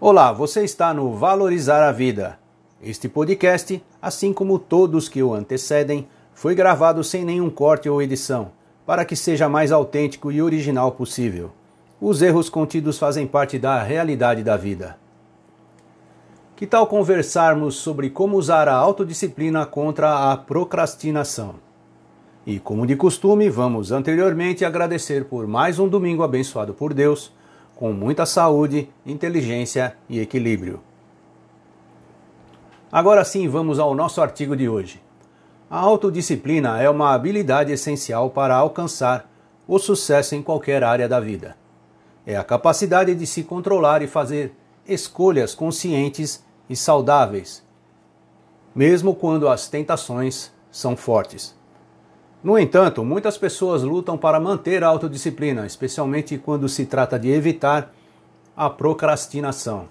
Olá, você está no Valorizar a Vida. Este podcast, assim como todos que o antecedem, foi gravado sem nenhum corte ou edição, para que seja mais autêntico e original possível. Os erros contidos fazem parte da realidade da vida. Que tal conversarmos sobre como usar a autodisciplina contra a procrastinação? E como de costume, vamos anteriormente agradecer por mais um domingo abençoado por Deus, com muita saúde, inteligência e equilíbrio. Agora sim, vamos ao nosso artigo de hoje. A autodisciplina é uma habilidade essencial para alcançar o sucesso em qualquer área da vida. É a capacidade de se controlar e fazer escolhas conscientes e saudáveis, mesmo quando as tentações são fortes. No entanto, muitas pessoas lutam para manter a autodisciplina, especialmente quando se trata de evitar a procrastinação.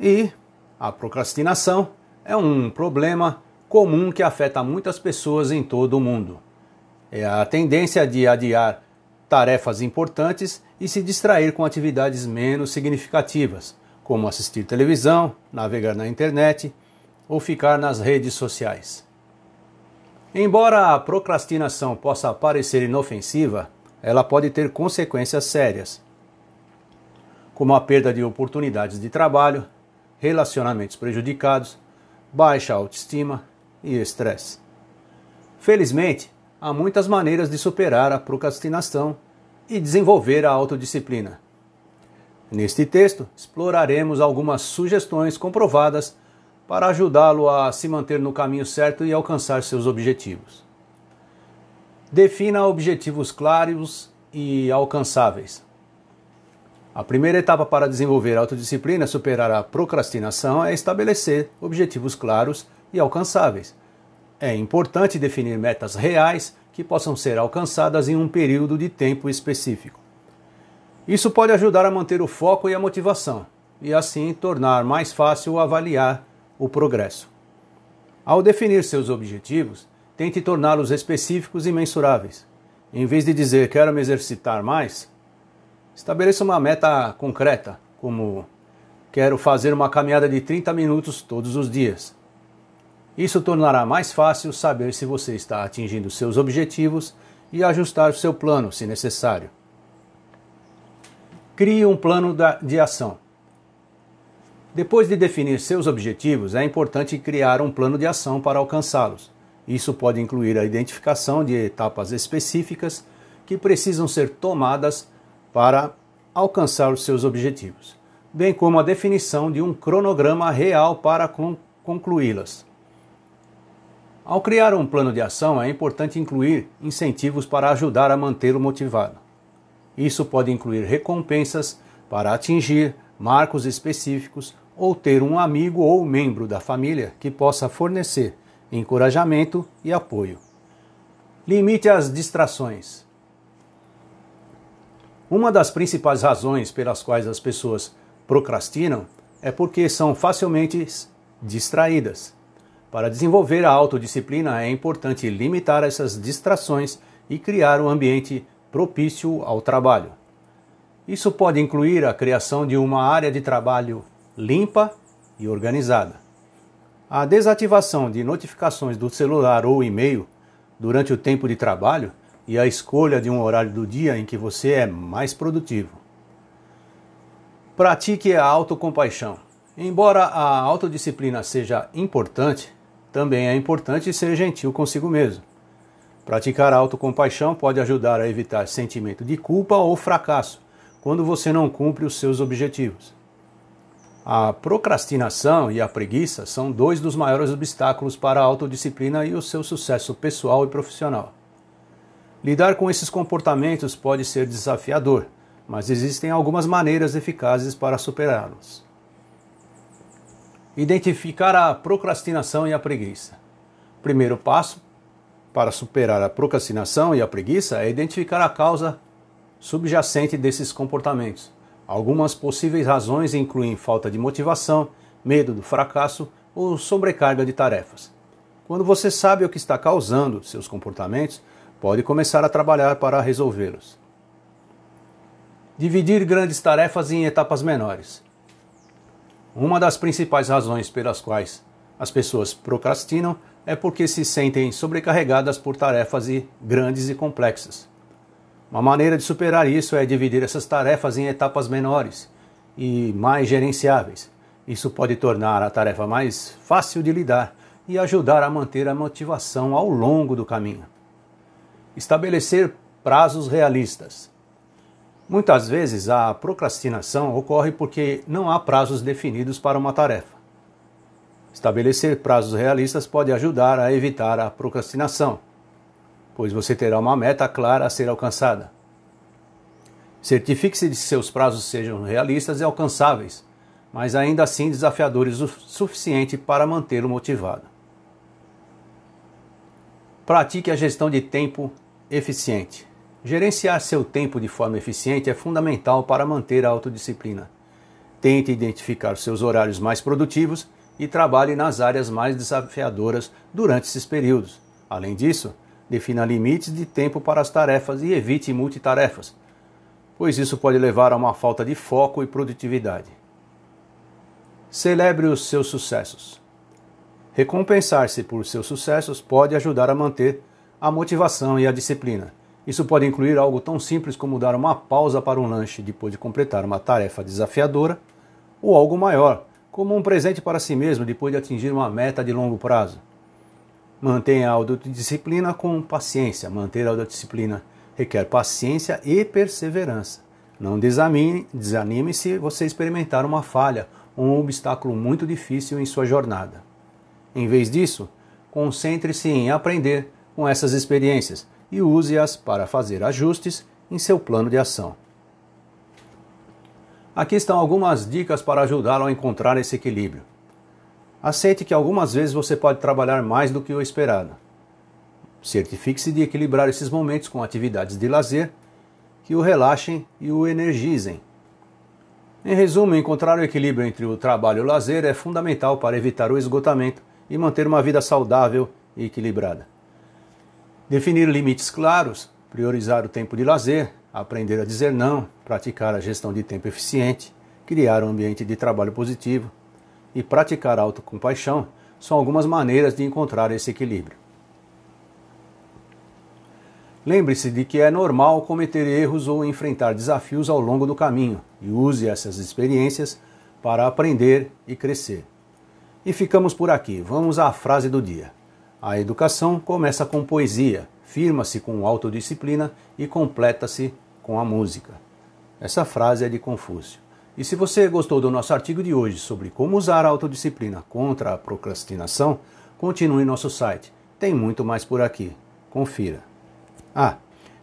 E a procrastinação é um problema comum que afeta muitas pessoas em todo o mundo. É a tendência de adiar tarefas importantes e se distrair com atividades menos significativas, como assistir televisão, navegar na internet ou ficar nas redes sociais. Embora a procrastinação possa parecer inofensiva, ela pode ter consequências sérias, como a perda de oportunidades de trabalho, relacionamentos prejudicados, baixa autoestima e estresse. Felizmente, há muitas maneiras de superar a procrastinação e desenvolver a autodisciplina. Neste texto, exploraremos algumas sugestões comprovadas para ajudá-lo a se manter no caminho certo e alcançar seus objetivos. Defina objetivos claros e alcançáveis. A primeira etapa para desenvolver a autodisciplina e superar a procrastinação é estabelecer objetivos claros e alcançáveis. É importante definir metas reais que possam ser alcançadas em um período de tempo específico. Isso pode ajudar a manter o foco e a motivação, e assim tornar mais fácil avaliar o progresso. Ao definir seus objetivos, tente torná-los específicos e mensuráveis. Em vez de dizer quero me exercitar mais, estabeleça uma meta concreta, como quero fazer uma caminhada de 30 minutos todos os dias. Isso tornará mais fácil saber se você está atingindo seus objetivos e ajustar seu plano se necessário. Crie um plano de ação. Depois de definir seus objetivos, é importante criar um plano de ação para alcançá-los. Isso pode incluir a identificação de etapas específicas que precisam ser tomadas para alcançar os seus objetivos, bem como a definição de um cronograma real para concluí-las. Ao criar um plano de ação, é importante incluir incentivos para ajudar a manter o motivado. Isso pode incluir recompensas para atingir marcos específicos ou ter um amigo ou membro da família que possa fornecer encorajamento e apoio. Limite as distrações. Uma das principais razões pelas quais as pessoas procrastinam é porque são facilmente distraídas. Para desenvolver a autodisciplina é importante limitar essas distrações e criar um ambiente propício ao trabalho. Isso pode incluir a criação de uma área de trabalho limpa e organizada. A desativação de notificações do celular ou e-mail durante o tempo de trabalho e a escolha de um horário do dia em que você é mais produtivo. Pratique a autocompaixão. Embora a autodisciplina seja importante, também é importante ser gentil consigo mesmo. Praticar a autocompaixão pode ajudar a evitar sentimento de culpa ou fracasso quando você não cumpre os seus objetivos. A procrastinação e a preguiça são dois dos maiores obstáculos para a autodisciplina e o seu sucesso pessoal e profissional. Lidar com esses comportamentos pode ser desafiador, mas existem algumas maneiras eficazes para superá-los. Identificar a procrastinação e a preguiça. Primeiro passo para superar a procrastinação e a preguiça é identificar a causa subjacente desses comportamentos. Algumas possíveis razões incluem falta de motivação, medo do fracasso ou sobrecarga de tarefas. Quando você sabe o que está causando seus comportamentos, pode começar a trabalhar para resolvê-los. Dividir grandes tarefas em etapas menores. Uma das principais razões pelas quais as pessoas procrastinam é porque se sentem sobrecarregadas por tarefas grandes e complexas. Uma maneira de superar isso é dividir essas tarefas em etapas menores e mais gerenciáveis. Isso pode tornar a tarefa mais fácil de lidar e ajudar a manter a motivação ao longo do caminho. Estabelecer prazos realistas. Muitas vezes a procrastinação ocorre porque não há prazos definidos para uma tarefa. Estabelecer prazos realistas pode ajudar a evitar a procrastinação, pois você terá uma meta clara a ser alcançada. Certifique-se de que seus prazos sejam realistas e alcançáveis, mas ainda assim desafiadores o suficiente para mantê-lo motivado. Pratique a gestão de tempo eficiente. Gerenciar seu tempo de forma eficiente é fundamental para manter a autodisciplina. Tente identificar seus horários mais produtivos e trabalhe nas áreas mais desafiadoras durante esses períodos. Além disso, defina limites de tempo para as tarefas e evite multitarefas, pois isso pode levar a uma falta de foco e produtividade. Celebre os seus sucessos. Recompensar-se por seus sucessos pode ajudar a manter a motivação e a disciplina. Isso pode incluir algo tão simples como dar uma pausa para um lanche depois de completar uma tarefa desafiadora, ou algo maior, como um presente para si mesmo depois de atingir uma meta de longo prazo. Mantenha a autodisciplina com paciência. Manter a autodisciplina requer paciência e perseverança. Não desanime, desanime se você experimentar uma falha ou um obstáculo muito difícil em sua jornada. Em vez disso, concentre-se em aprender com essas experiências e use-as para fazer ajustes em seu plano de ação. Aqui estão algumas dicas para ajudá-lo a encontrar esse equilíbrio. Aceite que algumas vezes você pode trabalhar mais do que o esperado. Certifique-se de equilibrar esses momentos com atividades de lazer que o relaxem e o energizem. Em resumo, encontrar o equilíbrio entre o trabalho e o lazer é fundamental para evitar o esgotamento e manter uma vida saudável e equilibrada. Definir limites claros, priorizar o tempo de lazer, aprender a dizer não, praticar a gestão de tempo eficiente, criar um ambiente de trabalho positivo e praticar autocompaixão são algumas maneiras de encontrar esse equilíbrio. Lembre-se de que é normal cometer erros ou enfrentar desafios ao longo do caminho e use essas experiências para aprender e crescer. E ficamos por aqui. Vamos à frase do dia. A educação começa com poesia, firma-se com autodisciplina e completa-se com a música. Essa frase é de Confúcio. E se você gostou do nosso artigo de hoje sobre como usar a autodisciplina contra a procrastinação, continue nosso site. Tem muito mais por aqui. Confira. Ah,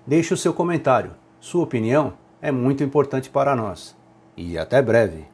deixe o seu comentário. Sua opinião é muito importante para nós. E até breve.